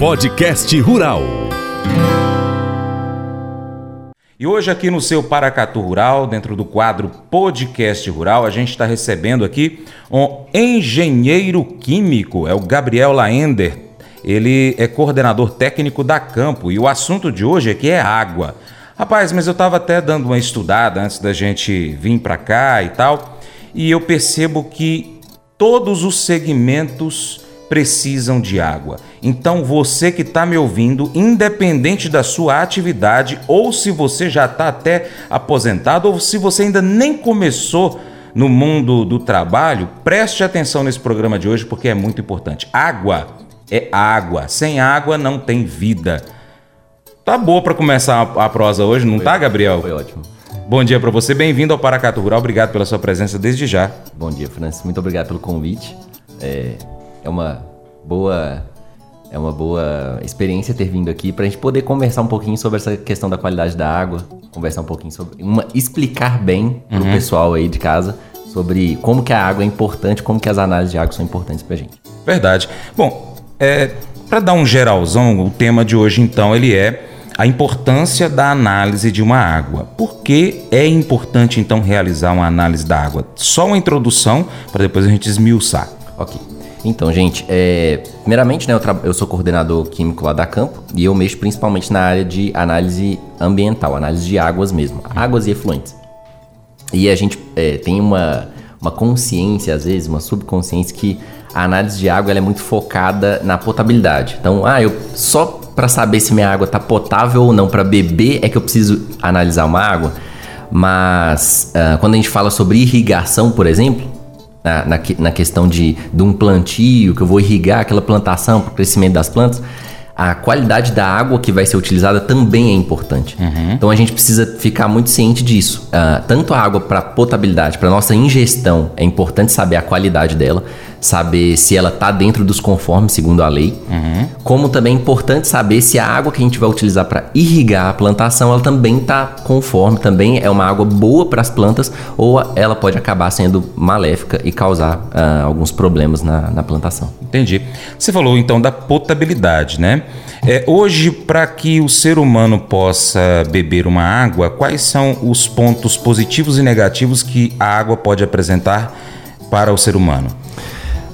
Podcast Rural. E hoje aqui no seu Paracatu Rural, dentro do quadro Podcast Rural, a gente está recebendo aqui um engenheiro químico, é o Gabriel Laender. Ele é coordenador técnico da Campo e o assunto de hoje aqui é água. Rapaz, mas eu estava até dando uma estudada antes da gente vir para cá e tal, e eu percebo que todos os segmentos precisam de água. Então você que está me ouvindo, independente da sua atividade, ou se você já está até aposentado, ou se você ainda nem começou no mundo do trabalho, preste atenção nesse programa de hoje porque é muito importante. Água é água. Sem água não tem vida. Tá boa para começar a, prosa hoje, não foi, tá, Gabriel? Foi ótimo. Bom dia para você, bem-vindo ao Paracatu Rural. Obrigado pela sua presença desde já. Bom dia, Francis. Muito obrigado pelo convite. É, é uma boa é uma boa experiência ter vindo aqui para a gente poder conversar um pouquinho sobre essa questão da qualidade da água, conversar um pouquinho sobre uma explicar bem para o uhum. pessoal aí de casa sobre como que a água é importante, como que as análises de água são importantes para a gente. Verdade. Bom, é, para dar um geralzão, o tema de hoje então ele é a importância da análise de uma água. Por que é importante então realizar uma análise da água? Só uma introdução para depois a gente esmiuçar. Ok. Então, gente, é, primeiramente, né, eu, eu, sou coordenador químico lá da Campo e eu mexo principalmente na área de análise ambiental, análise de águas mesmo, águas e efluentes. E a gente é, tem uma, uma consciência, às vezes, uma subconsciência que a análise de água é muito focada na potabilidade. Então, ah, eu só para saber se minha água está potável ou não para beber é que eu preciso analisar uma água. Mas uh, quando a gente fala sobre irrigação, por exemplo, na, na, na questão de, de um plantio, que eu vou irrigar aquela plantação para o crescimento das plantas, a qualidade da água que vai ser utilizada também é importante. Uhum. Então a gente precisa ficar muito ciente disso. Uh, tanto a água para potabilidade, para nossa ingestão, é importante saber a qualidade dela saber se ela está dentro dos conformes segundo a lei, uhum. como também é importante saber se a água que a gente vai utilizar para irrigar a plantação, ela também está conforme, também é uma água boa para as plantas ou ela pode acabar sendo maléfica e causar uh, alguns problemas na, na, plantação. Entendi. Você falou então da potabilidade, né? É, hoje, para que o ser humano possa beber uma água, quais são os pontos positivos e negativos que a água pode apresentar para o ser humano?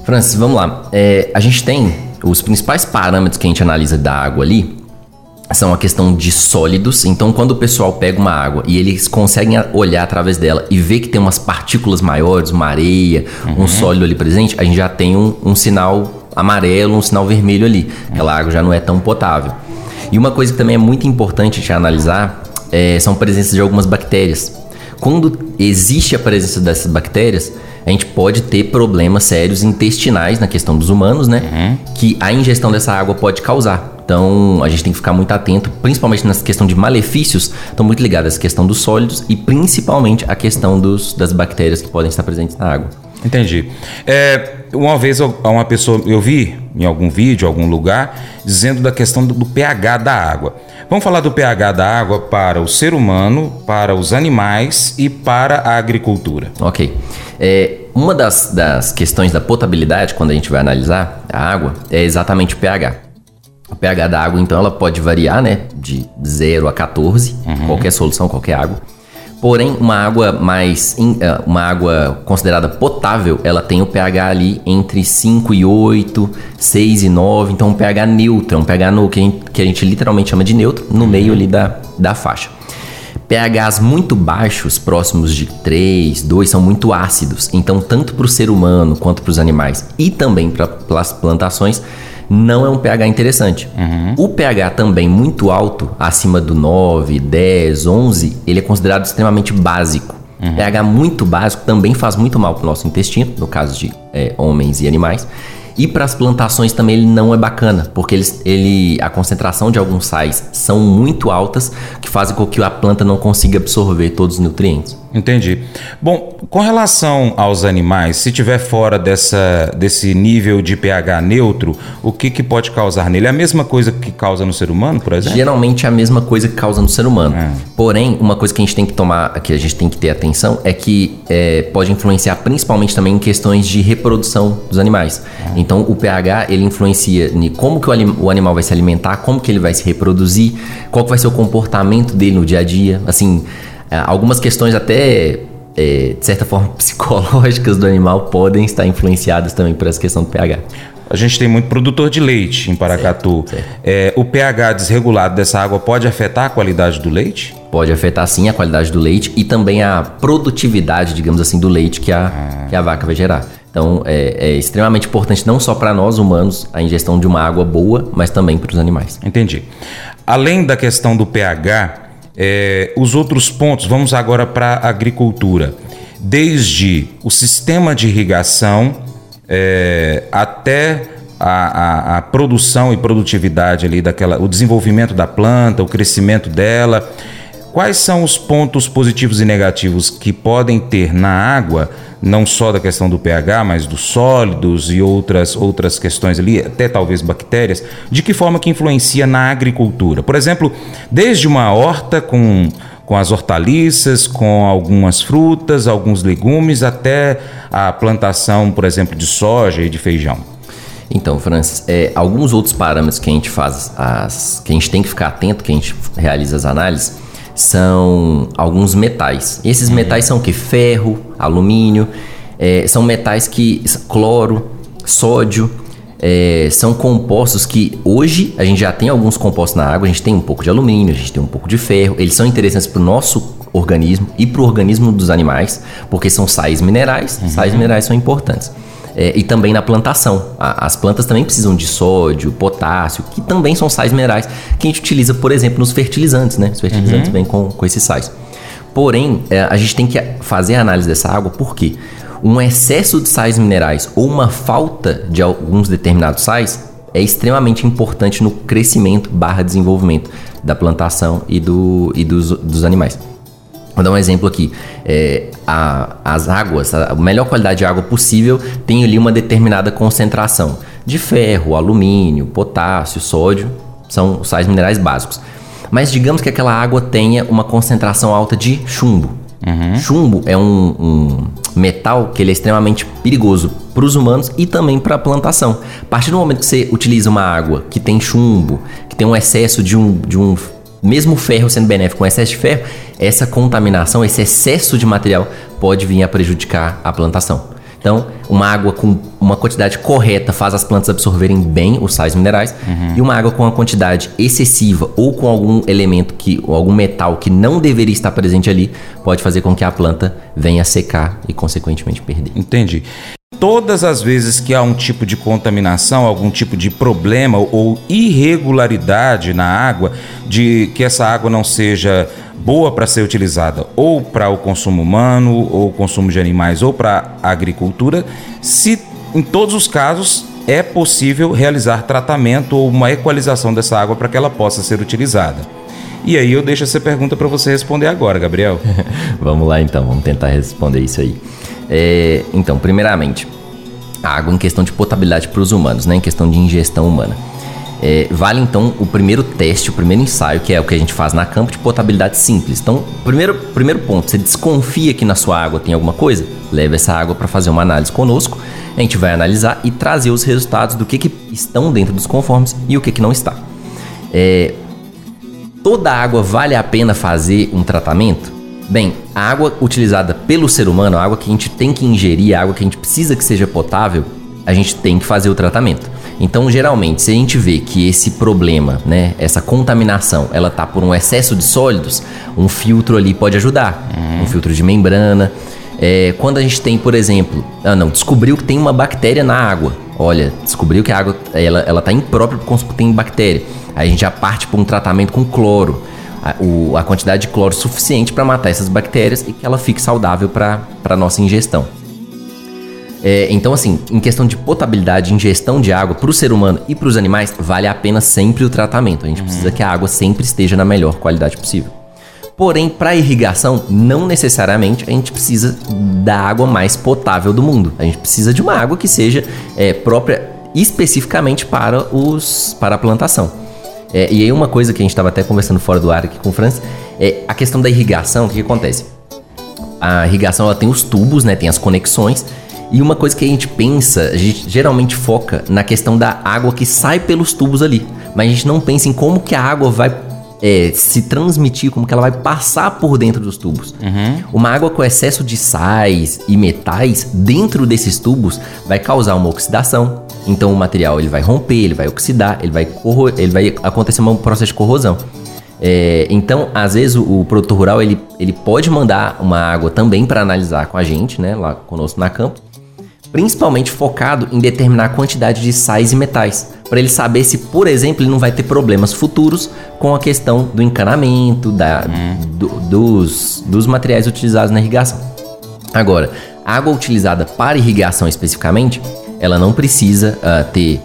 Francis, vamos lá. É, a gente tem os principais parâmetros que a gente analisa da água ali são a questão de sólidos. Então, quando o pessoal pega uma água e eles conseguem olhar através dela e ver que tem umas partículas maiores, uma areia, uhum. um sólido ali presente, a gente já tem um, um sinal amarelo, um sinal vermelho ali. Aquela água já não é tão potável. E uma coisa que também é muito importante de analisar é, são a presença de algumas bactérias. Quando existe a presença dessas bactérias, a gente pode ter problemas sérios intestinais na questão dos humanos, né? Uhum. Que a ingestão dessa água pode causar. Então a gente tem que ficar muito atento, principalmente nessa questão de malefícios, estão muito ligados a essa questão dos sólidos e principalmente a questão dos, das bactérias que podem estar presentes na água. Entendi. É, uma vez uma pessoa, eu vi em algum vídeo, algum lugar, dizendo da questão do, do pH da água. Vamos falar do pH da água para o ser humano, para os animais e para a agricultura. Ok. É, uma das, das questões da potabilidade, quando a gente vai analisar a água, é exatamente o pH. O pH da água, então, ela pode variar, né? De 0 a 14, uhum. qualquer solução, qualquer água. Porém, uma água mais. Eh, uma água considerada potável, ela tem o pH ali entre 5 e 8, 6 e 9. Então, um pH neutro, um pH no, que, a gente, que a gente literalmente chama de neutro, no meio ali da, da faixa pHs muito baixos, próximos de 3, 2, são muito ácidos. Então, tanto para o ser humano quanto para os animais e também para as plantações, não é um pH interessante. Uhum. O pH também muito alto, acima do 9, 10, 11, ele é considerado extremamente básico. Uhum. pH muito básico também faz muito mal para o nosso intestino, no caso de é, homens e animais. E para as plantações também ele não é bacana, porque eles, ele, a concentração de alguns sais são muito altas, que fazem com que a planta não consiga absorver todos os nutrientes. Entendi. Bom, com relação aos animais, se tiver fora dessa, desse nível de pH neutro, o que, que pode causar nele? É a mesma coisa que causa no ser humano, por exemplo? Geralmente é a mesma coisa que causa no ser humano. É. Porém, uma coisa que a gente tem que tomar, que a gente tem que ter atenção, é que é, pode influenciar principalmente também em questões de reprodução dos animais. É. Então, o pH ele influencia em como que o, o, animal vai se alimentar, como que ele vai se reproduzir, qual vai ser o comportamento dele no dia a dia. Assim, algumas questões até é, de certa forma psicológicas do animal podem estar influenciadas também por essa questão do pH. A gente tem muito produtor de leite em Paracatu. Certo, certo. É, o pH desregulado dessa água pode afetar a qualidade do leite? Pode afetar sim a qualidade do leite e também a produtividade, digamos assim, do leite que a, ah. que a vaca vai gerar. Então é, é extremamente importante não só para nós humanos a ingestão de uma água boa, mas também para os animais. Entendi. Além da questão do pH, é, os outros pontos, vamos agora para a agricultura. Desde o sistema de irrigação é, até a, a, a, produção e produtividade ali daquela, o desenvolvimento da planta, o crescimento dela. Quais são os pontos positivos e negativos que podem ter na água não só da questão do pH, mas dos sólidos e outras, outras questões ali, até talvez bactérias, de que forma que influencia na agricultura? Por exemplo, desde uma horta com, com as hortaliças, com algumas frutas, alguns legumes, até a plantação, por exemplo, de soja e de feijão. Então, Francis, é, alguns outros parâmetros que a gente faz, as, que a gente tem que ficar atento, que a gente realiza as análises, são alguns metais. E esses uhum. metais são o que? Ferro, alumínio, é, são metais que. cloro, sódio. É, são compostos que hoje a gente já tem alguns compostos na água, a gente tem um pouco de alumínio, a gente tem um pouco de ferro, eles são interessantes para o nosso organismo e para o organismo dos animais, porque são sais minerais, uhum. sais minerais são importantes é, e também na plantação. A, as plantas também precisam de sódio, potássio, que também são sais minerais que a gente utiliza, por exemplo, nos fertilizantes, né? Os fertilizantes uhum. vêm com, com esses sais. Porém, é, a gente tem que fazer a análise dessa água porque um excesso de sais minerais ou uma falta de alguns determinados sais é extremamente importante no crescimento barra desenvolvimento da plantação e, do, e dos, dos animais. Vou dar um exemplo aqui. É, a, as águas, a melhor qualidade de água possível tem ali uma determinada concentração de ferro, alumínio, potássio, sódio, são os sais minerais básicos. Mas digamos que aquela água tenha uma concentração alta de chumbo. Uhum. Chumbo é um, um, metal que ele é extremamente perigoso para os humanos e também para a plantação. A partir do momento que você utiliza uma água que tem chumbo, que tem um excesso de um, de um mesmo o ferro sendo benéfico com excesso de ferro, essa contaminação, esse excesso de material pode vir a prejudicar a plantação. Então, uma água com uma quantidade correta faz as plantas absorverem bem os sais minerais uhum. e uma água com uma quantidade excessiva ou com algum elemento que ou algum metal que não deveria estar presente ali pode fazer com que a planta venha secar e consequentemente perder. Entendi. Todas as vezes que há um tipo de contaminação, algum tipo de problema ou irregularidade na água, de que essa água não seja boa para ser utilizada ou para o consumo humano, ou consumo de animais, ou para a agricultura, se em todos os casos é possível realizar tratamento ou uma equalização dessa água para que ela possa ser utilizada. E aí eu deixo essa pergunta para você responder agora, Gabriel. vamos lá então, vamos tentar responder isso aí. É, então, primeiramente, a água em questão de potabilidade para os humanos, né, em questão de ingestão humana. É, vale então o primeiro teste, o primeiro ensaio, que é o que a gente faz na campo de potabilidade simples. Então, primeiro, primeiro ponto, você desconfia que na sua água tem alguma coisa? Leve essa água para fazer uma análise conosco. A gente vai analisar e trazer os resultados do que, que estão dentro dos conformes e o que, que não está. É, toda água vale a pena fazer um tratamento? Bem, a água utilizada pelo ser humano, a água que a gente tem que ingerir, a água que a gente precisa que seja potável, a gente tem que fazer o tratamento. Então, geralmente, se a gente vê que esse problema, né, essa contaminação, ela tá por um excesso de sólidos, um filtro ali pode ajudar. Uhum. Um filtro de membrana. É, quando a gente tem, por exemplo, ah não, descobriu que tem uma bactéria na água. Olha, descobriu que a água ela, ela tá imprópria porque tem bactéria. Aí a gente já parte para um tratamento com cloro a, o, a quantidade de cloro suficiente para matar essas bactérias e que ela fique saudável para a nossa ingestão. É, então, assim, em questão de potabilidade, ingestão de água para o ser humano e para os animais, vale a pena sempre o tratamento. A gente uhum. precisa que a água sempre esteja na melhor qualidade possível. Porém, para irrigação, não necessariamente a gente precisa da água mais potável do mundo. A gente precisa de uma água que seja é, própria especificamente para, os, para a plantação. É, e aí uma coisa que a gente estava até conversando fora do ar aqui com o Francis, é a questão da irrigação, o que, que acontece? A irrigação ela tem os tubos, né, tem as conexões, e uma coisa que a gente pensa, a gente geralmente foca na questão da água que sai pelos tubos ali, mas a gente não pensa em como que a água vai é, se transmitir, como que ela vai passar por dentro dos tubos. Uhum. Uma água com excesso de sais e metais dentro desses tubos vai causar uma oxidação. Então o material ele vai romper, ele vai oxidar, ele vai, ele vai acontecer um processo de corrosão. É, então, às vezes, o, o, produtor rural ele, ele pode mandar uma água também para analisar com a gente, né, lá conosco na campo, principalmente focado em determinar a quantidade de sais e metais, para ele saber se, por exemplo, ele não vai ter problemas futuros com a questão do encanamento, da, uhum. do, dos, dos materiais utilizados na irrigação. Agora, a água utilizada para irrigação especificamente, ela não precisa uh, ter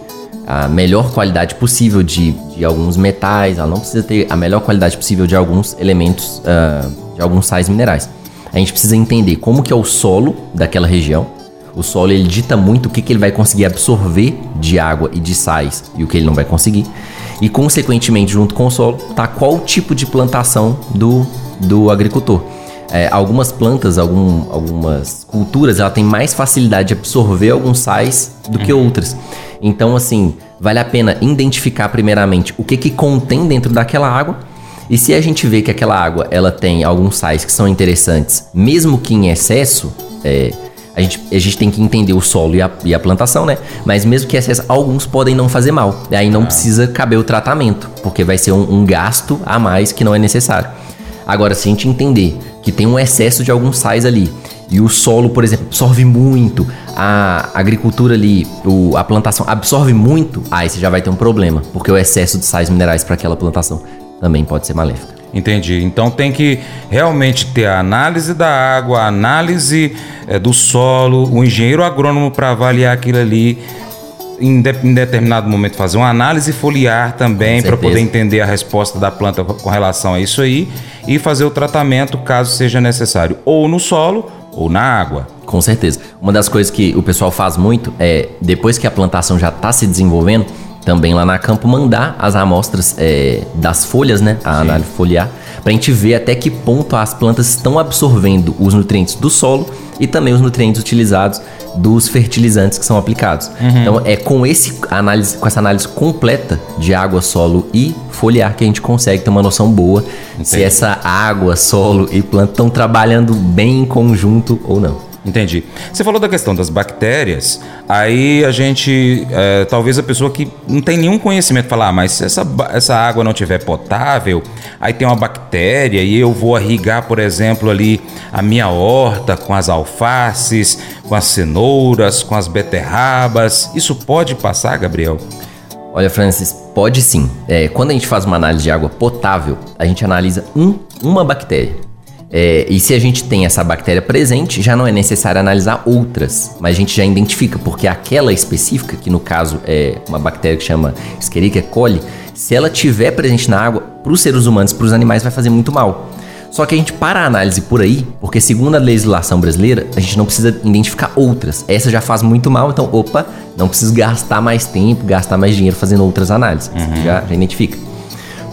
a melhor qualidade possível de, de alguns metais, ela não precisa ter a melhor qualidade possível de alguns elementos, uh, de alguns sais minerais. A gente precisa entender como que é o solo daquela região, o solo ele dita muito o que, que ele vai conseguir absorver de água e de sais e o que ele não vai conseguir. E consequentemente, junto com o solo, tá qual tipo de plantação do, do agricultor. É, algumas plantas, algum, algumas culturas, ela tem mais facilidade de absorver alguns sais do que uhum. outras. Então, assim, vale a pena identificar primeiramente o que, que contém dentro daquela água. E se a gente vê que aquela água ela tem alguns sais que são interessantes, mesmo que em excesso, é, a gente, a gente tem que entender o solo e a, e a plantação, né? Mas mesmo que essas, alguns podem não fazer mal. Aí não ah. precisa caber o tratamento, porque vai ser um, um gasto a mais que não é necessário. Agora, se a gente entender que tem um excesso de alguns sais ali, e o solo, por exemplo, absorve muito, a agricultura ali, o, a plantação absorve muito, aí você já vai ter um problema, porque o excesso de sais minerais para aquela plantação também pode ser maléfica. Entendi. Então tem que realmente ter a análise da água, a análise é, do solo, o engenheiro agrônomo para avaliar aquilo ali. Em, de, em, determinado momento fazer uma análise foliar também para poder entender a resposta da planta com relação a isso aí e fazer o tratamento caso seja necessário, ou no solo ou na água. Com certeza. Uma das coisas que o pessoal faz muito é, depois que a plantação já está se desenvolvendo, também lá na campo mandar as amostras é, das folhas, né? A Sim. análise foliar, para a gente ver até que ponto as plantas estão absorvendo os nutrientes do solo e também os nutrientes utilizados dos fertilizantes que são aplicados. Uhum. Então é com esse análise, com essa análise completa de água, solo e foliar que a gente consegue ter uma noção boa Entendi. se essa água, solo e planta estão trabalhando bem em conjunto ou não. Entendi. Você falou da questão das bactérias, aí a gente, é, talvez a pessoa que não tem nenhum conhecimento falar, ah, mas se essa, essa água não tiver potável, aí tem uma bactéria e eu vou irrigar, por exemplo, ali a minha horta com as alfaces, com as cenouras, com as beterrabas. Isso pode passar, Gabriel? Olha, Francis, pode sim. É, quando a gente faz uma análise de água potável, a gente analisa um, uma bactéria. É, e se a gente tem essa bactéria presente, já não é necessário analisar outras, mas a gente já identifica, porque aquela específica, que no caso é uma bactéria que chama Escherichia coli, se ela tiver presente na água, para os seres humanos, para os animais, vai fazer muito mal. Só que a gente para a análise por aí, porque segundo a legislação brasileira, a gente não precisa identificar outras. Essa já faz muito mal, então, opa, não preciso gastar mais tempo, gastar mais dinheiro fazendo outras análises. Uhum. Já, já identifica.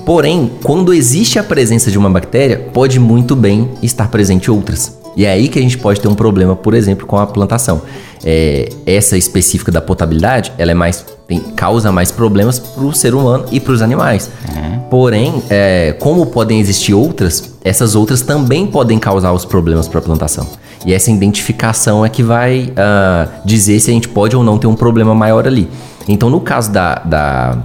Porém, quando existe a presença de uma bactéria, pode muito bem estar presente outras. E é aí que a gente pode ter um problema, por exemplo, com a plantação. É, essa específica da potabilidade, ela é mais tem, causa mais problemas para o ser humano e para os animais. Uhum. Porém, é, como podem existir outras, essas outras também podem causar os problemas para a plantação. E essa identificação é que vai uh, dizer se a gente pode ou não ter um problema maior ali. Então, no caso da, da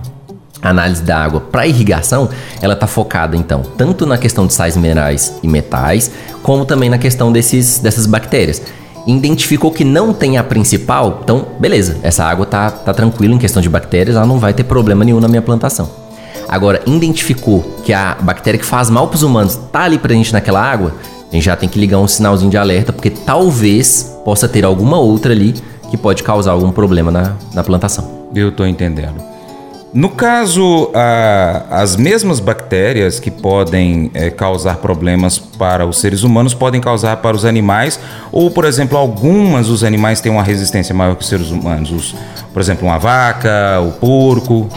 análise da água para irrigação, ela está focada então tanto na questão de sais minerais e metais, como também na questão desses, dessas bactérias. Identificou que não tem a principal, então beleza, essa água tá, tá tranquila em questão de bactérias, ela não vai ter problema nenhum na minha plantação. Agora, identificou que a bactéria que faz mal para os humanos está ali presente naquela água, a gente já tem que ligar um sinalzinho de alerta, porque talvez possa ter alguma outra ali que pode causar algum problema na, na plantação. Eu estou entendendo. No caso, as mesmas bactérias que podem é, causar problemas para os seres humanos podem causar para os animais, ou, por exemplo, algumas dos animais têm uma resistência maior que os seres humanos. Os, por exemplo, uma vaca, o porco.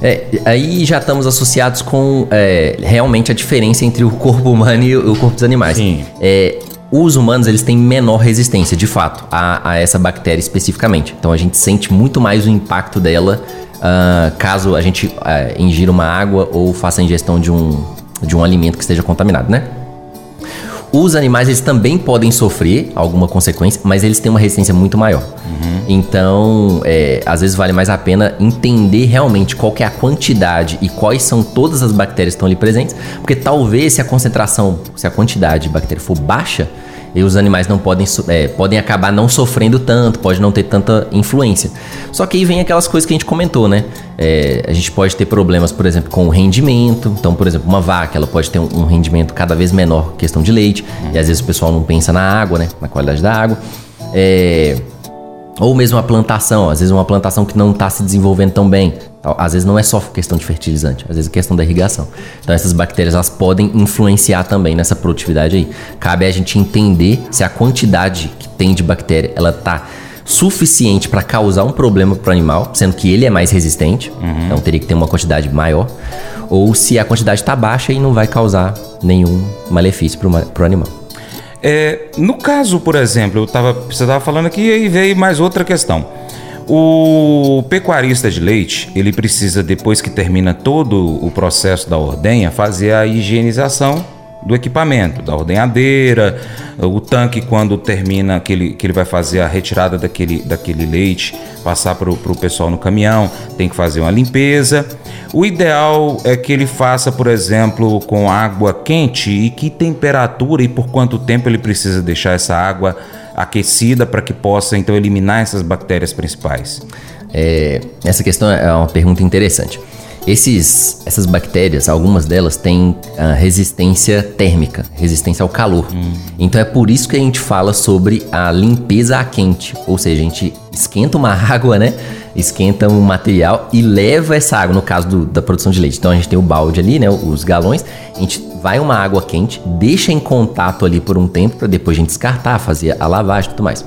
É, aí já estamos associados com é, realmente a diferença entre o corpo humano e o corpo dos animais. Sim. É, os humanos eles têm menor resistência, de fato, a, a, essa bactéria especificamente. Então a gente sente muito mais o impacto dela uh, caso a gente uh, ingira uma água ou faça a ingestão de um, de um alimento que esteja contaminado, né? Os animais eles também podem sofrer alguma consequência, mas eles têm uma resistência muito maior. Uhum. Então, é, às vezes vale mais a pena entender realmente qual é a quantidade e quais são todas as bactérias que estão ali presentes, porque talvez se a concentração, se a quantidade de bactéria for baixa, e os animais não podem, é, podem acabar não sofrendo tanto, pode não ter tanta influência. Só que aí vem aquelas coisas que a gente comentou, né? É, a gente pode ter problemas, por exemplo, com o rendimento. Então, por exemplo, uma vaca, ela pode ter um, um rendimento cada vez menor questão de leite. E às vezes o pessoal não pensa na água, né? Na qualidade da água. É, ou mesmo a plantação, às vezes uma plantação que não está se desenvolvendo tão bem. Às vezes não é só questão de fertilizante, às vezes é questão da irrigação. Então essas bactérias elas podem influenciar também nessa produtividade aí. Cabe a gente entender se a quantidade que tem de bactéria ela tá suficiente para causar um problema para o animal, sendo que ele é mais resistente, uhum. então teria que ter uma quantidade maior, ou se a quantidade está baixa e não vai causar nenhum malefício para o animal. É, no caso, por exemplo, eu tava, você estava falando aqui e veio mais outra questão. O pecuarista de leite, ele precisa, depois que termina todo o processo da ordenha, fazer a higienização do equipamento, da ordenhadeira, o tanque quando termina que ele, que ele vai fazer a retirada daquele, daquele leite, passar para o pessoal no caminhão, tem que fazer uma limpeza. O ideal é que ele faça, por exemplo, com água quente e que temperatura e por quanto tempo ele precisa deixar essa água aquecida para que possa então eliminar essas bactérias principais. É, essa questão é uma pergunta interessante. Esses, essas bactérias, algumas delas têm uh, resistência térmica, resistência ao calor. Hum. Então é por isso que a gente fala sobre a limpeza a quente. Ou seja, a gente esquenta uma água, né? Esquenta um material e leva essa água, no caso do, da produção de leite. Então a gente tem o balde ali, né? Os galões. A gente vai uma água quente, deixa em contato ali por um tempo para depois a gente descartar, fazer a lavagem e tudo mais.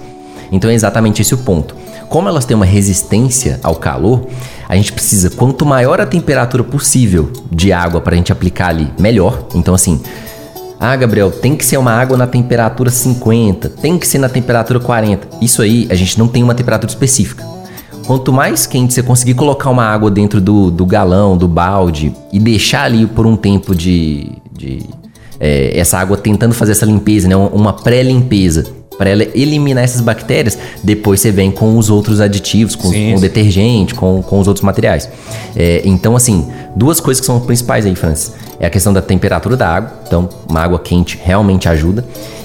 Então é exatamente esse o ponto. Como elas têm uma resistência ao calor, a gente precisa, quanto maior a temperatura possível de água para a gente aplicar ali, melhor. Então, assim, ah, Gabriel, tem que ser uma água na temperatura 50, tem que ser na temperatura 40. Isso aí, a gente não tem uma temperatura específica. Quanto mais quente você conseguir colocar uma água dentro do, do galão, do balde e deixar ali por um tempo de. de é, essa água tentando fazer essa limpeza, né? uma pré-limpeza para ela eliminar essas bactérias, depois você vem com os outros aditivos, com, com o detergente, com, com os outros materiais. É, então, assim, duas coisas que são principais aí, Francis. É a questão da temperatura da água, então uma água quente realmente ajuda,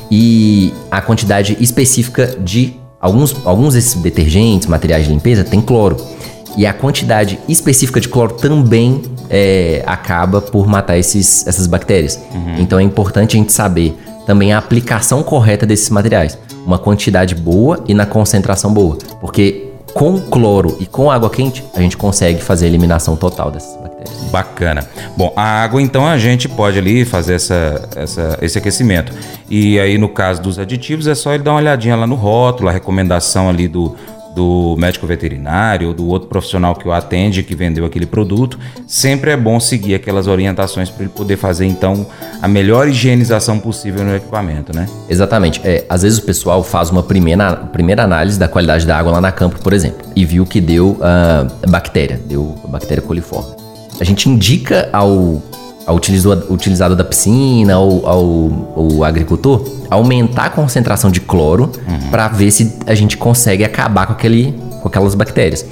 e a quantidade específica de alguns, alguns desses detergentes, materiais de limpeza, tem cloro. E a quantidade específica de cloro também é, acaba por matar esses, essas bactérias. Uhum. Então é importante a gente saber também a aplicação correta desses materiais. Uma quantidade boa e na concentração boa. Porque com cloro e com água quente, a gente consegue fazer a eliminação total dessas bactérias. Bacana. Bom, a água, então, a gente pode ali fazer essa, essa, esse aquecimento. E aí, no caso dos aditivos, é só ele dar uma olhadinha lá no rótulo, a recomendação ali do, do médico veterinário ou do outro profissional que o atende, que vendeu aquele produto, sempre é bom seguir aquelas orientações para ele poder fazer então a melhor higienização possível no equipamento, né? Exatamente. É, às vezes o pessoal faz uma primeira, primeira análise da qualidade da água lá na campo, por exemplo, e viu que deu uh, bactéria, deu bactéria coliforme. A gente indica ao ao utilizador da piscina ou ao, ao agricultor aumentar a concentração de cloro uhum. para ver se a gente consegue acabar com, aquele, com aquelas bactérias.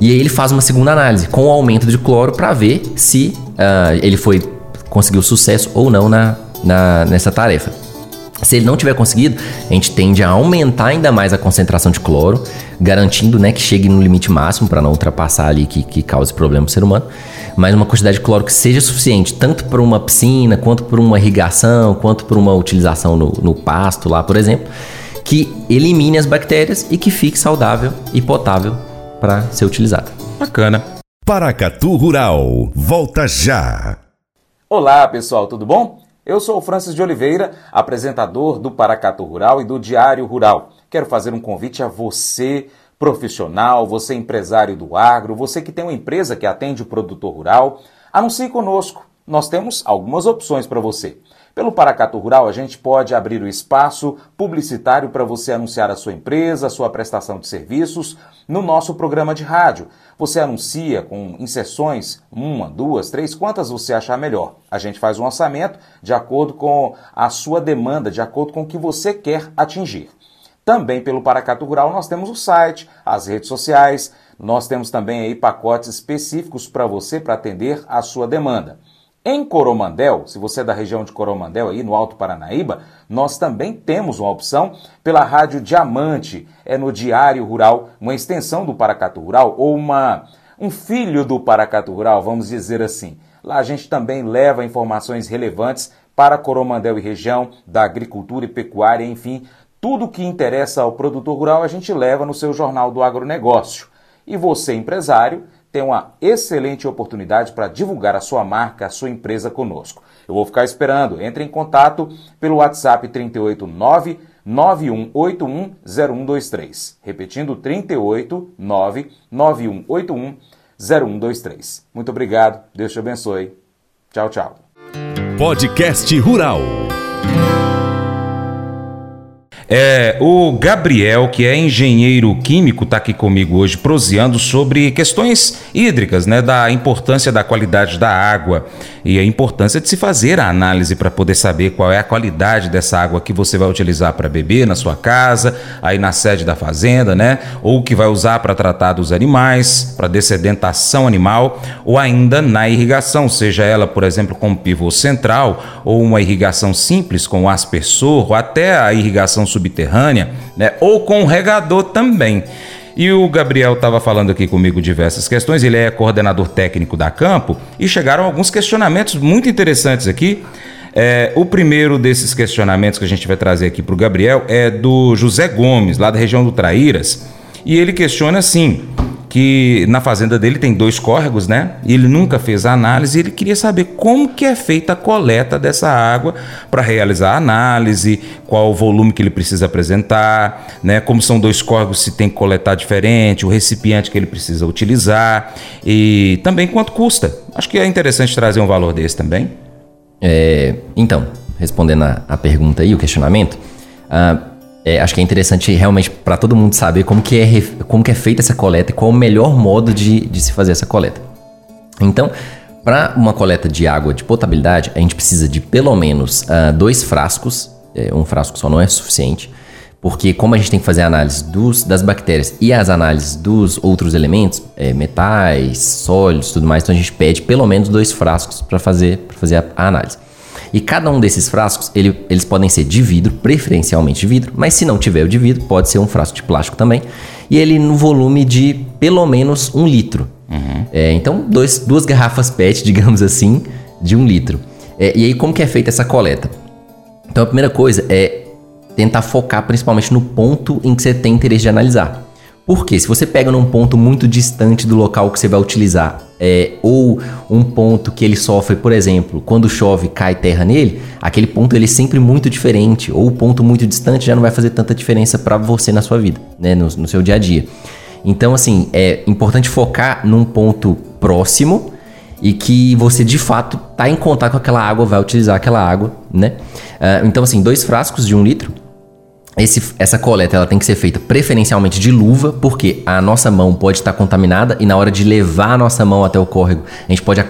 E aí ele faz uma segunda análise com o aumento de cloro para ver se uh, ele foi conseguiu sucesso ou não na, na, nessa tarefa. Se ele não tiver conseguido, a gente tende a aumentar ainda mais a concentração de cloro, garantindo né, que chegue no limite máximo para não ultrapassar ali que, que cause problema para o ser humano mas uma quantidade de cloro que seja suficiente, tanto para uma piscina, quanto para uma irrigação, quanto para uma utilização no, no pasto lá, por exemplo, que elimine as bactérias e que fique saudável e potável para ser utilizado. Bacana. Paracatu Rural, volta já. Olá pessoal, tudo bom? Eu sou o Francis de Oliveira, apresentador do Paracatu Rural e do Diário Rural. Quero fazer um convite a você, profissional, você empresário do agro, você que tem uma empresa que atende o produtor rural, anuncie conosco. Nós temos algumas opções para você. Pelo Paracato Rural, a gente pode abrir o espaço publicitário para você anunciar a sua empresa, a sua prestação de serviços no nosso programa de rádio. Você anuncia com inserções, uma, duas, três, quantas você achar melhor. A gente faz um orçamento de acordo com a sua demanda, de acordo com o que você quer atingir. Também pelo Paracato Rural nós temos o site, as redes sociais, nós temos também aí pacotes específicos para você para atender a sua demanda. Em Coromandel, se você é da região de Coromandel, aí no Alto Paranaíba, nós também temos uma opção pela Rádio Diamante, é no Diário Rural, uma extensão do Paracatu Rural ou uma, um filho do Paracatu Rural, vamos dizer assim. Lá a gente também leva informações relevantes para Coromandel e região, da agricultura e pecuária, enfim, tudo que interessa ao produtor rural a gente leva no seu Jornal do Agronegócio. E você, empresário, tem uma excelente oportunidade para divulgar a sua marca, a sua empresa conosco. Eu vou ficar esperando. Entre em contato pelo WhatsApp 389 9181 0123. Repetindo 389 9181 0123. Muito obrigado. Deus te abençoe. Tchau, tchau. Podcast Rural. É, o Gabriel, que é engenheiro químico, está aqui comigo hoje proseando sobre questões hídricas, né, da importância da qualidade da água e a importância de se fazer a análise para poder saber qual é a qualidade dessa água que você vai utilizar para beber na sua casa, aí na sede da fazenda, né, ou que vai usar para tratar dos animais, para dessedentação animal, ou ainda na irrigação, seja ela, por exemplo, com pivô central ou uma irrigação simples com aspersor, ou até a irrigação subterrânea, né? ou com regador também. E o Gabriel estava falando aqui comigo diversas questões, ele é coordenador técnico da Campo, e chegaram alguns questionamentos muito interessantes aqui. É, o primeiro desses questionamentos que a gente vai trazer aqui para o Gabriel é do José Gomes, lá da região do Traíras, e ele questiona assim: que na fazenda dele tem dois córregos, né? E ele nunca fez a análise, ele queria saber como que é feita a coleta dessa água para realizar a análise, qual o volume que ele precisa apresentar, né? Como são dois córregos, se tem que coletar diferente, o recipiente que ele precisa utilizar e também quanto custa. Acho que é interessante trazer um valor desse também. É, então, respondendo a, a, pergunta aí, o questionamento, uh, é, acho que é interessante realmente para todo mundo saber como que, é, como que é feita essa coleta e qual o melhor modo de, de se fazer essa coleta. Então, para uma coleta de água de potabilidade, a gente precisa de pelo menos uh, dois frascos. É, um frasco só não é suficiente, porque como a gente tem que fazer a análise dos, das bactérias e as análises dos outros elementos, é, metais, sólidos, tudo mais, então a gente pede pelo menos dois frascos para fazer, fazer a, a análise. E cada um desses frascos, ele, eles podem ser de vidro, preferencialmente de vidro, mas se não tiver o de vidro, pode ser um frasco de plástico também. E ele no volume de pelo menos um litro. Uhum. É, então, dois, duas garrafas PET, digamos assim, de um litro. É, e aí, como que é feita essa coleta? Então, a primeira coisa é tentar focar principalmente no ponto em que você tem interesse de analisar. Porque se você pega num ponto muito distante do local que você vai utilizar, é, ou um ponto que ele sofre, por exemplo, quando chove cai terra nele, aquele ponto ele é sempre muito diferente, ou o ponto muito distante já não vai fazer tanta diferença para você na sua vida, né, no, no seu dia a dia. Então, assim, é importante focar num ponto próximo e que você de fato está em contato com aquela água, vai utilizar aquela água, né? Uh, então, assim, dois frascos de um litro esse, essa coleta ela tem que ser feita preferencialmente de luva, porque a nossa mão pode estar contaminada e na hora de levar a nossa mão até o córrego, a gente pode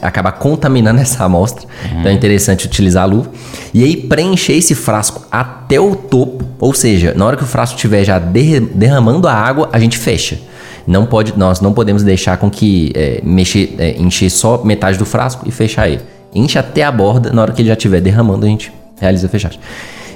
acabar contaminando essa amostra. Uhum. Então é interessante utilizar a luva. E aí preencher esse frasco até o topo, ou seja, na hora que o frasco estiver já derramando a água, a gente fecha. Não pode, nós não podemos deixar com que é, mexer, é, encher só metade do frasco e fechar ele. Enche até a borda, na hora que ele já estiver derramando, a gente realiza a fechagem.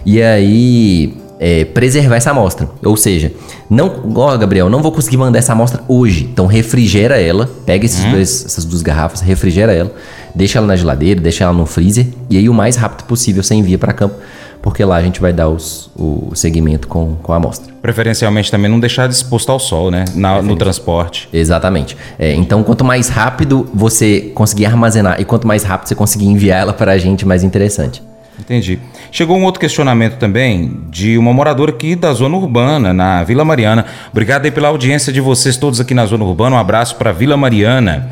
E aí, é, preservar essa amostra. Ou seja, não, ó, Gabriel, não vou conseguir mandar essa amostra hoje. Então refrigera ela, pega esses hum. dois, essas duas garrafas, refrigera ela, deixa ela na geladeira, deixa ela no freezer e aí o mais rápido possível você envia para campo porque lá a gente vai dar os, o segmento com, com a amostra. Preferencialmente também não deixar exposto ao sol, né? Na, no transporte. Exatamente. É, então, quanto mais rápido você conseguir armazenar e quanto mais rápido você conseguir enviar ela para a gente, mais interessante. Entendi. Chegou um outro questionamento também de uma moradora aqui da zona urbana, na Vila Mariana. Obrigado aí pela audiência de vocês todos aqui na zona urbana. Um abraço para Vila Mariana.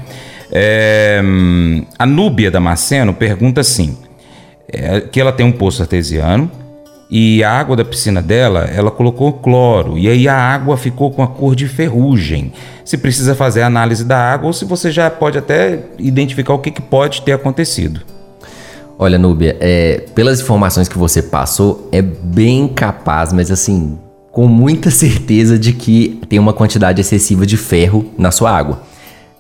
É, a Núbia Damasceno pergunta assim: é, que ela tem um poço artesiano e a água da piscina dela, ela colocou cloro e aí a água ficou com a cor de ferrugem. Se precisa fazer a análise da água ou se você já pode até identificar o que, que pode ter acontecido. Olha, Núbia, é, pelas informações que você passou, é bem capaz, mas assim, com muita certeza de que tem uma quantidade excessiva de ferro na sua água.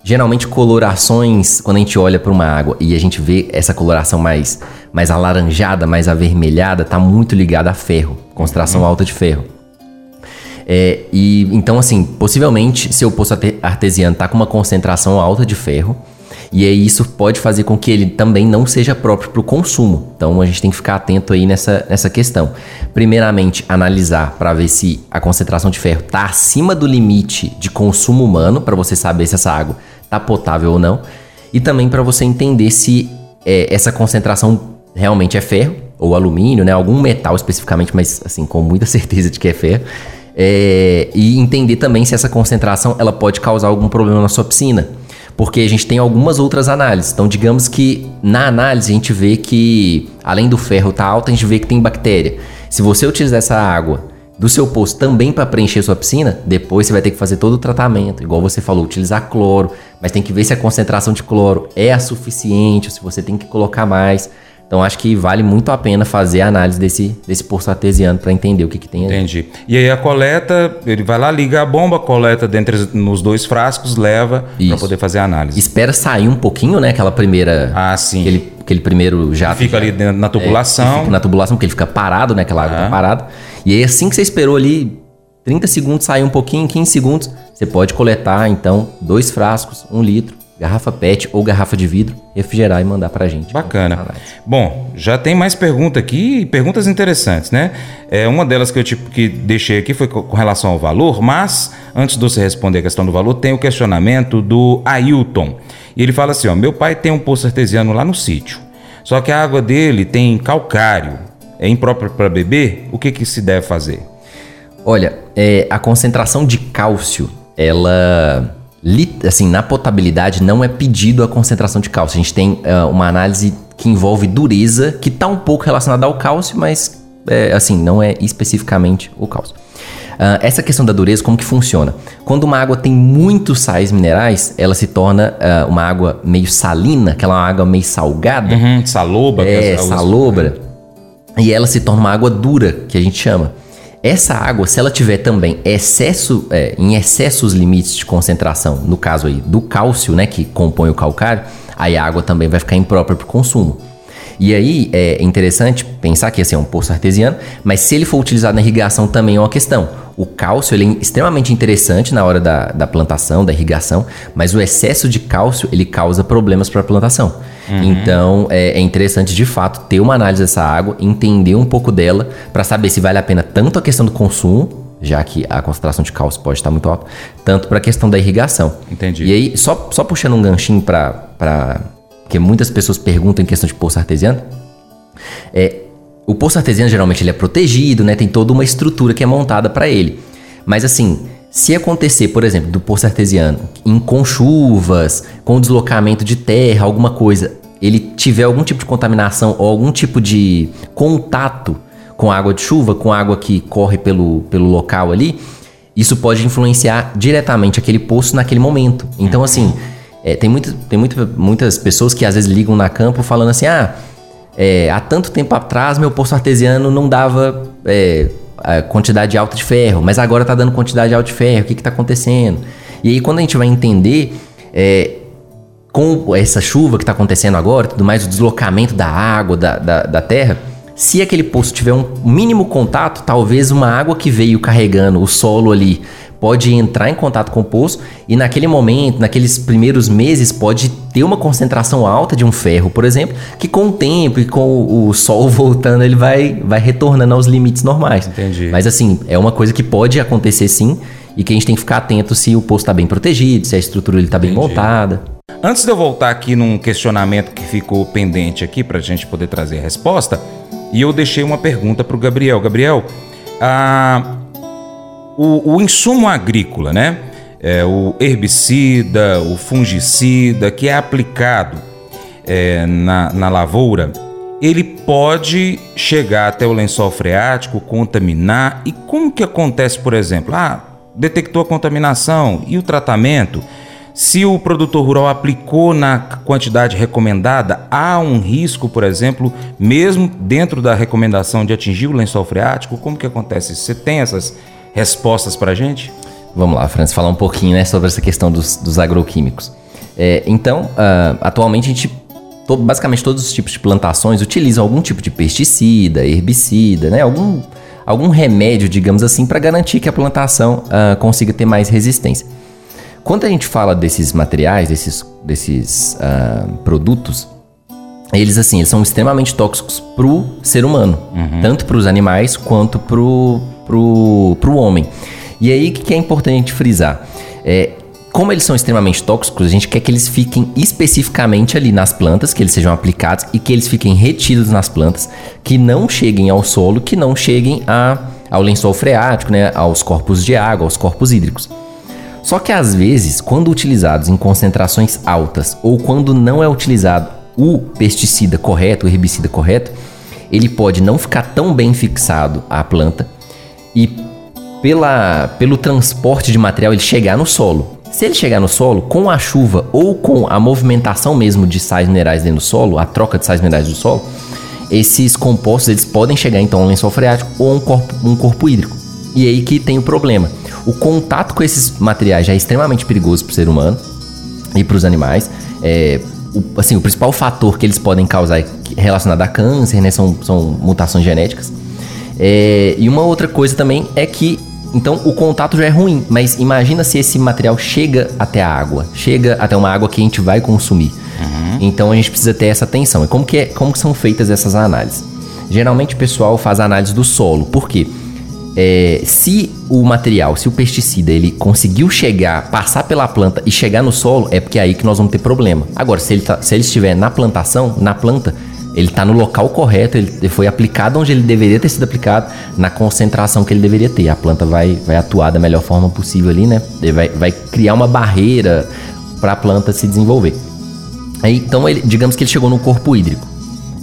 Geralmente colorações, quando a gente olha para uma água e a gente vê essa coloração mais, mais alaranjada, mais avermelhada, tá muito ligada a ferro, concentração uhum. alta de ferro. É, e então assim, possivelmente seu poço artesiano tá com uma concentração alta de ferro e aí isso pode fazer com que ele também não seja próprio para o consumo. Então a gente tem que ficar atento aí nessa, nessa questão. Primeiramente, analisar para ver se a concentração de ferro está acima do limite de consumo humano para você saber se essa água tá potável ou não. E também para você entender se é, essa concentração realmente é ferro ou alumínio, né? Algum metal especificamente, mas assim, com muita certeza de que é ferro. É, e entender também se essa concentração ela pode causar algum problema na sua piscina. Porque a gente tem algumas outras análises. Então, digamos que na análise a gente vê que, além do ferro estar tá alto, a gente vê que tem bactéria. Se você utilizar essa água do seu poço também para preencher sua piscina, depois você vai ter que fazer todo o tratamento, igual você falou, utilizar cloro, mas tem que ver se a concentração de cloro é a suficiente, ou se você tem que colocar mais. Então acho que vale muito a pena fazer a análise desse, desse poço artesiano para entender o que, que tem aí. Entendi. E aí a coleta, ele vai lá, liga a bomba, coleta dentro nos dois frascos, leva para poder fazer a análise. Espera sair um pouquinho, né? Aquela primeira. Ah, sim. Aquele, aquele primeiro jato. Fica ali dentro, na tubulação. É, na tubulação, porque ele fica parado, né? Aquela água ah. tá parada. E aí assim que você esperou ali 30 segundos, sair um pouquinho, 15 segundos, você pode coletar então dois frascos, um litro garrafa PET ou garrafa de vidro, refrigerar e mandar pra gente. Bacana. Bom, já tem mais pergunta aqui, perguntas interessantes, né? É, uma delas que eu tipo, que deixei aqui foi com relação ao valor, mas antes de você responder a questão do valor, tem o questionamento do Ailton. E ele fala assim: ó, meu pai tem um poço artesiano lá no sítio, só que a água dele tem calcário, é imprópria para beber, o que, que se deve fazer? Olha, é, a concentração de cálcio, ela assim, na potabilidade não é pedido a concentração de cálcio. A gente tem uh, uma análise que envolve dureza, que está um pouco relacionada ao cálcio, mas é, assim, não é especificamente o cálcio. Uh, essa questão da dureza, como que funciona? Quando uma água tem muitos sais minerais, ela se torna uh, uma água meio salina, aquela água meio salgada. Uhum, salobra. É, salobra. E ela se torna uma água dura, que a gente chama. Essa água, se ela tiver também excesso, é, em excessos limites de concentração, no caso aí do cálcio, né, que compõe o calcário, aí a água também vai ficar imprópria para o consumo. E aí é interessante pensar que esse é um poço artesiano, mas se ele for utilizado na irrigação também é uma questão. O cálcio ele é extremamente interessante na hora da, da plantação, da irrigação, mas o excesso de cálcio ele causa problemas para a plantação. Uhum. Então é, é, interessante de fato ter uma análise dessa água, entender um pouco dela para saber se vale a pena tanto a questão do consumo, já que a concentração de cálcio pode estar muito alta, tanto para a questão da irrigação. Entendi. E aí, só, só puxando um ganchinho para porque muitas pessoas perguntam em questão de poço artesiano. É, o poço artesiano geralmente ele é protegido, né? Tem toda uma estrutura que é montada para ele. Mas assim, se acontecer, por exemplo, do poço artesiano, em, com chuvas, com deslocamento de terra, alguma coisa, ele tiver algum tipo de contaminação ou algum tipo de contato com água de chuva, com água que corre pelo, pelo local ali, isso pode influenciar diretamente aquele poço naquele momento. Então, assim, é, tem muito, tem muito, muitas pessoas que às vezes ligam na campo falando assim: ah, é, há tanto tempo atrás meu poço artesiano não dava é, quantidade alta de ferro, mas agora está dando quantidade alta de ferro, o que está acontecendo? E aí, quando a gente vai entender é, com essa chuva que está acontecendo agora, tudo mais, o deslocamento da água, da, da, da terra, se aquele poço tiver um mínimo contato, talvez uma água que veio carregando o solo ali pode entrar em contato com o poço e naquele momento, naqueles primeiros meses, pode ter uma concentração alta de um ferro, por exemplo, que com o tempo e com o sol voltando, ele vai, vai retornando aos limites normais. Entendi. Mas assim, é uma coisa que pode acontecer sim e que a gente tem que ficar atento se o poço está bem protegido, se a estrutura está bem montada. Antes de eu voltar aqui num questionamento que ficou pendente aqui para a gente poder trazer a resposta, e eu deixei uma pergunta para o Gabriel. Gabriel, ah, o, o insumo agrícola, né? É, o herbicida, o fungicida que é aplicado é, na, na lavoura, ele pode chegar até o lençol freático, contaminar. E como que acontece, por exemplo? Ah, detectou a contaminação e o tratamento? Se o produtor rural aplicou na quantidade recomendada, há um risco, por exemplo, mesmo dentro da recomendação de atingir o lençol freático? Como que acontece? Você tem essas respostas para a gente? Vamos lá, Francis, falar um pouquinho né, sobre essa questão dos, dos agroquímicos. É, então, uh, atualmente a gente, basicamente todos os tipos de plantações utilizam algum tipo de pesticida, herbicida, né, algum, algum remédio, digamos assim, para garantir que a plantação uh, consiga ter mais resistência. Quando a gente fala desses materiais, desses, desses uh, produtos, eles assim, eles são extremamente tóxicos pro ser humano, uhum. tanto para os animais quanto pro, pro homem. E aí, o que é importante frisar? É, como eles são extremamente tóxicos, a gente quer que eles fiquem especificamente ali nas plantas, que eles sejam aplicados e que eles fiquem retidos nas plantas, que não cheguem ao solo, que não cheguem a, ao lençol freático, né, aos corpos de água, aos corpos hídricos. Só que às vezes, quando utilizados em concentrações altas ou quando não é utilizado o pesticida correto, o herbicida correto, ele pode não ficar tão bem fixado à planta e pela, pelo transporte de material ele chegar no solo. Se ele chegar no solo, com a chuva ou com a movimentação mesmo de sais minerais dentro do solo, a troca de sais minerais do solo, esses compostos eles podem chegar então a um lençol freático ou um corpo, um corpo hídrico. E aí que tem o problema. O contato com esses materiais já é extremamente perigoso para o ser humano e para os animais. É, o, assim, o principal fator que eles podem causar é relacionado a câncer, né? São, são mutações genéticas. É, e uma outra coisa também é que então o contato já é ruim, mas imagina se esse material chega até a água, chega até uma água que a gente vai consumir. Uhum. Então a gente precisa ter essa atenção. E como que, é, como que são feitas essas análises? Geralmente o pessoal faz a análise do solo. Por quê? É, se o material, se o pesticida, ele conseguiu chegar, passar pela planta e chegar no solo, é porque é aí que nós vamos ter problema. Agora, se ele, tá, se ele estiver na plantação, na planta, ele está no local correto, ele foi aplicado onde ele deveria ter sido aplicado, na concentração que ele deveria ter. A planta vai, vai atuar da melhor forma possível ali, né? Vai, vai criar uma barreira para a planta se desenvolver. Aí, então, ele, digamos que ele chegou no corpo hídrico.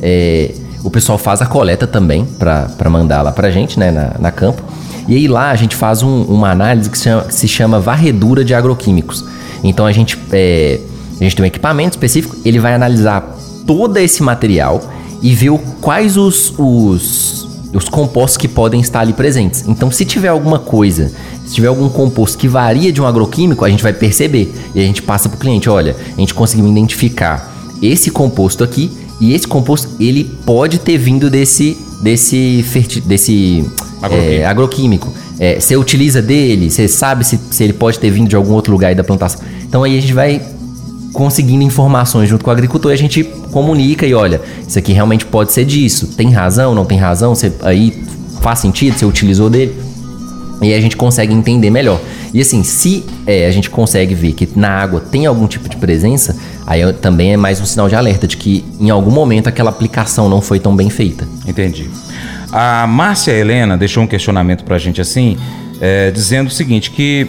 É, o pessoal faz a coleta também para mandar lá para gente, né, na, na, campo. E aí lá a gente faz um, uma análise que se, chama, que se, chama, varredura de agroquímicos. Então a gente, é, a gente tem um equipamento específico, ele vai analisar todo esse material e ver quais os, os, os compostos que podem estar ali presentes. Então, se tiver alguma coisa, se tiver algum composto que varia de um agroquímico, a gente vai perceber. E a gente passa para o cliente: olha, a gente conseguiu identificar esse composto aqui e esse composto ele pode ter vindo desse desse desse agroquímico. É, agroquímico. É, você utiliza dele, você sabe se, se ele pode ter vindo de algum outro lugar aí da plantação. Então aí a gente vai conseguindo informações junto com o agricultor a gente comunica e olha, isso aqui realmente pode ser disso. Tem razão, não tem razão? Você aí faz sentido? Você utilizou dele? E a gente consegue entender melhor. E assim, se é, a gente consegue ver que na água tem algum tipo de presença, aí também é mais um sinal de alerta de que em algum momento aquela aplicação não foi tão bem feita. Entendi. A Márcia Helena deixou um questionamento para a gente assim, é, dizendo o seguinte, que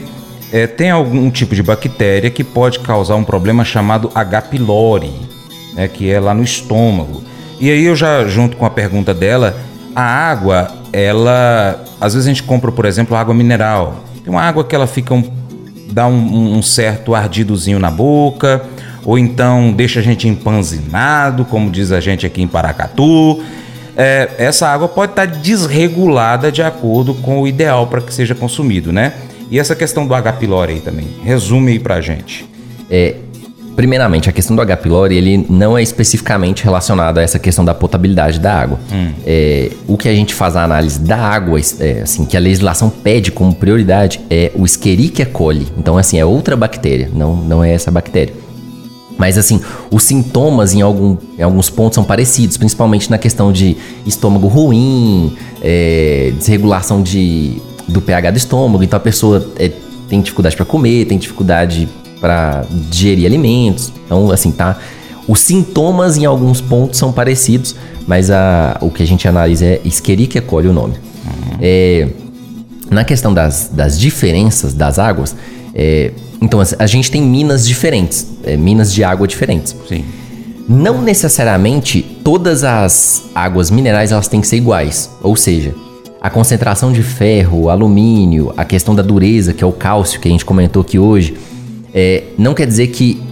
é, tem algum tipo de bactéria que pode causar um problema chamado H. pylori, né, que é lá no estômago. E aí eu já junto com a pergunta dela, a água, ela às vezes a gente compra, por exemplo, água mineral. Tem uma água que ela fica um, dá um, um certo ardidozinho na boca, ou então deixa a gente empanzinado, como diz a gente aqui em Paracatu. É, essa água pode estar desregulada de acordo com o ideal para que seja consumido, né? E essa questão do H. pylori aí também, resume aí pra gente. É, Primeiramente, a questão do H. pylori, ele não é especificamente relacionado a essa questão da potabilidade da água. Hum. É, o que a gente faz a análise da água, é, assim, que a legislação pede como prioridade, é o Escherichia coli. Então, assim, é outra bactéria, não, não é essa bactéria. Mas assim, os sintomas em, algum, em alguns pontos são parecidos, principalmente na questão de estômago ruim, é, desregulação de, do pH do estômago. Então a pessoa é, tem dificuldade para comer, tem dificuldade para digerir alimentos. Então, assim, tá. Os sintomas em alguns pontos são parecidos, mas a, o que a gente analisa é Escherichia coli o nome. Uhum. É, na questão das, das diferenças das águas, é, então a gente tem minas diferentes, é, minas de água diferentes. Sim. Não necessariamente todas as águas minerais elas têm que ser iguais, ou seja, a concentração de ferro, alumínio, a questão da dureza, que é o cálcio que a gente comentou aqui hoje, é, não quer dizer que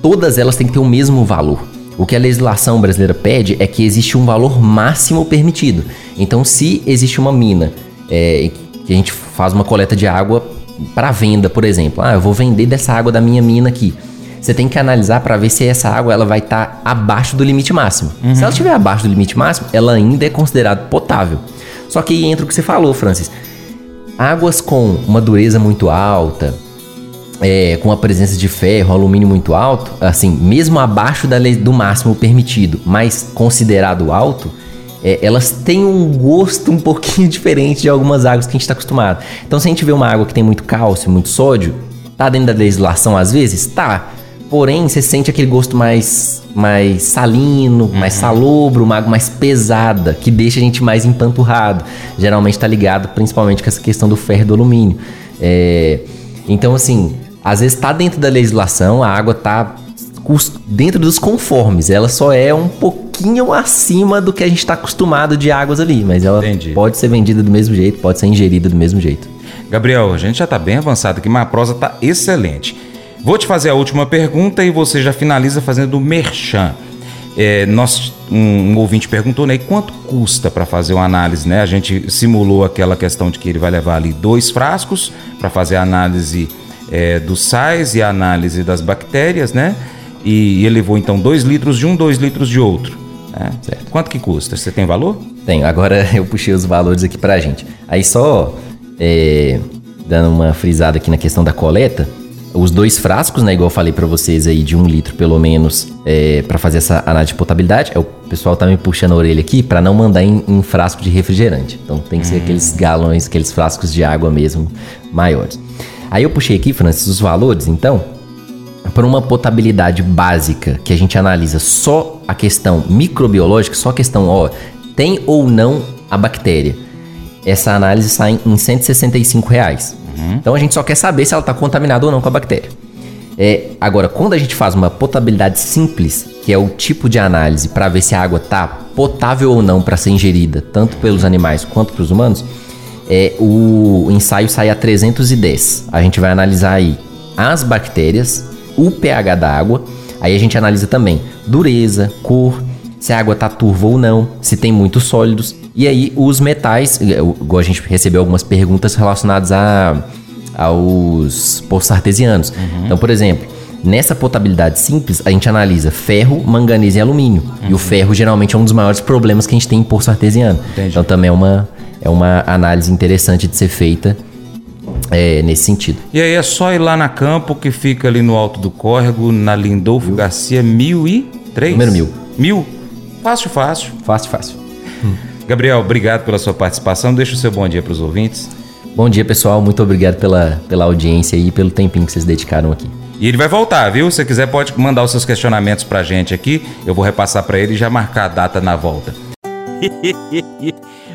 todas elas têm que ter o mesmo valor. O que a legislação brasileira pede é que existe um valor máximo permitido. Então, se existe uma mina é, que a gente faz uma coleta de água para venda, por exemplo, ah, eu vou vender dessa água da minha mina aqui. Você tem que analisar para ver se essa água ela vai estar tá abaixo do limite máximo. Uhum. Se ela estiver abaixo do limite máximo, ela ainda é considerada potável. Só que entra o que você falou, Francis. Águas com uma dureza muito alta, é, com a presença de ferro, alumínio muito alto, assim, mesmo abaixo da lei do máximo permitido, mas considerado alto, é, elas têm um gosto um pouquinho diferente de algumas águas que a gente está acostumado. Então, se a gente vê uma água que tem muito cálcio, muito sódio, tá dentro da legislação às vezes? Tá. Porém, você sente aquele gosto mais, mais salino, uhum. mais salobro, uma água mais pesada, que deixa a gente mais empanturrado. Geralmente está ligado principalmente com essa questão do ferro e do alumínio. É, então, assim, às vezes está dentro da legislação, a água está dentro dos conformes. Ela só é um pouquinho acima do que a gente está acostumado de águas ali, mas ela Entendi. pode ser vendida do mesmo jeito, pode ser ingerida do mesmo jeito. Gabriel, a gente já está bem avançado aqui, mas a prosa está excelente. Vou te fazer a última pergunta e você já finaliza fazendo o merchan. É, nós, um, um, ouvinte perguntou, né, quanto custa para fazer uma análise, né? A gente simulou aquela questão de que ele vai levar ali dois frascos para fazer a análise é, dos sais e a análise das bactérias, né? E, e ele levou então 2 litros de um, 2 litros de outro. Né? Quanto que custa? Você tem valor? Tenho. Agora eu puxei os valores aqui pra gente. Aí só é, dando uma frisada aqui na questão da coleta, os dois frascos, né, igual eu falei para vocês aí, de um litro pelo menos, é, para fazer essa análise de potabilidade. É, o pessoal tá me puxando a orelha aqui para não mandar em, em, frasco de refrigerante. Então tem que ser hum. aqueles galões, aqueles frascos de água mesmo maiores. Aí eu puxei aqui, Francis, os valores, então, para uma potabilidade básica, que a gente analisa só a questão microbiológica, só a questão, ó, tem ou não a bactéria. Essa análise sai em 165 reais. Uhum. Então a gente só quer saber se ela está contaminada ou não com a bactéria. É, agora, quando a gente faz uma potabilidade simples, que é o tipo de análise para ver se a água está potável ou não para ser ingerida, tanto pelos animais quanto pelos humanos, é, o ensaio sai a 310. A gente vai analisar aí as bactérias, o pH da água, aí a gente analisa também dureza, cor, se a água está turva ou não, se tem muitos sólidos, e aí os metais, é, igual a gente recebeu algumas perguntas relacionadas a, aos poços artesianos. Uhum. Então, por exemplo, nessa potabilidade simples, a gente analisa ferro, manganês e alumínio. Uhum. E o uhum. ferro geralmente é um dos maiores problemas que a gente tem em poço artesiano. Entendi. Então também é uma, é uma análise interessante de ser feita é, nesse sentido. E aí é só ir lá na campo que fica ali no alto do córrego, na Lindolfo. Garcia, mil e três? Número mil. Mil? Fácil, fácil. Fácil, fácil. Hum. Gabriel, obrigado pela sua participação. Deixa o seu bom dia para os ouvintes. Bom dia, pessoal. Muito obrigado pela, pela audiência e pelo tempinho que vocês dedicaram aqui. E ele vai voltar, viu? Se quiser, pode mandar os seus questionamentos pra gente aqui. Eu vou repassar para ele e já marcar a data na volta.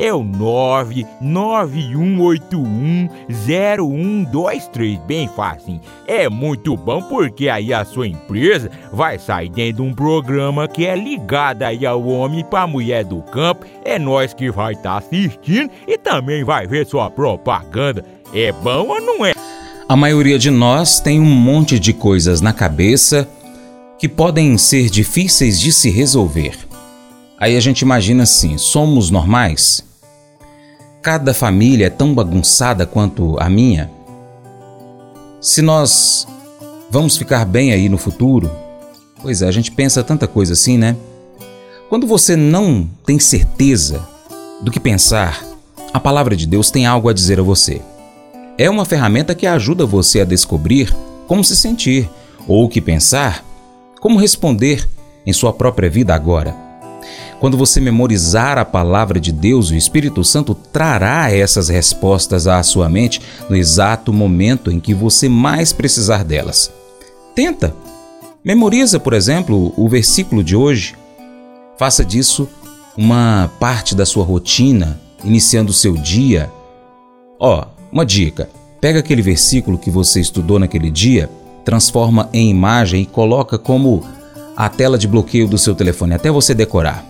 é o 991810123, bem fácil. É muito bom porque aí a sua empresa vai sair dentro de um programa que é ligado aí ao homem para mulher do campo. É nós que vai estar tá assistindo e também vai ver sua propaganda. É bom ou não é? A maioria de nós tem um monte de coisas na cabeça que podem ser difíceis de se resolver. Aí a gente imagina assim: somos normais? Cada família é tão bagunçada quanto a minha? Se nós vamos ficar bem aí no futuro? Pois é, a gente pensa tanta coisa assim, né? Quando você não tem certeza do que pensar, a palavra de Deus tem algo a dizer a você é uma ferramenta que ajuda você a descobrir como se sentir ou o que pensar, como responder em sua própria vida agora. Quando você memorizar a palavra de Deus, o Espírito Santo trará essas respostas à sua mente no exato momento em que você mais precisar delas. Tenta. Memoriza, por exemplo, o versículo de hoje. Faça disso uma parte da sua rotina, iniciando o seu dia. Ó, oh, uma dica: pega aquele versículo que você estudou naquele dia, transforma em imagem e coloca como a tela de bloqueio do seu telefone até você decorar.